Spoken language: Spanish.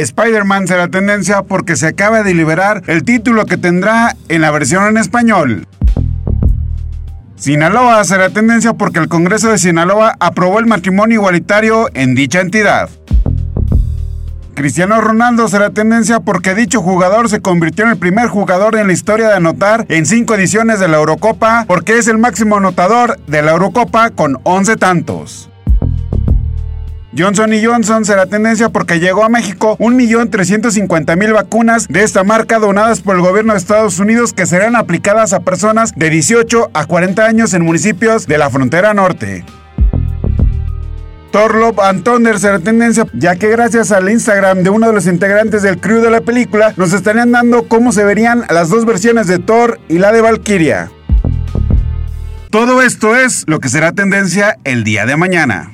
Spider-Man será tendencia porque se acaba de liberar el título que tendrá en la versión en español. Sinaloa será tendencia porque el Congreso de Sinaloa aprobó el matrimonio igualitario en dicha entidad. Cristiano Ronaldo será tendencia porque dicho jugador se convirtió en el primer jugador en la historia de anotar en cinco ediciones de la Eurocopa porque es el máximo anotador de la Eurocopa con 11 tantos. Johnson Johnson será tendencia porque llegó a México 1.350.000 vacunas de esta marca donadas por el gobierno de Estados Unidos que serán aplicadas a personas de 18 a 40 años en municipios de la frontera norte. Thor Love and Thunder será tendencia, ya que gracias al Instagram de uno de los integrantes del crew de la película, nos estarían dando cómo se verían las dos versiones de Thor y la de Valkyria. Todo esto es lo que será tendencia el día de mañana.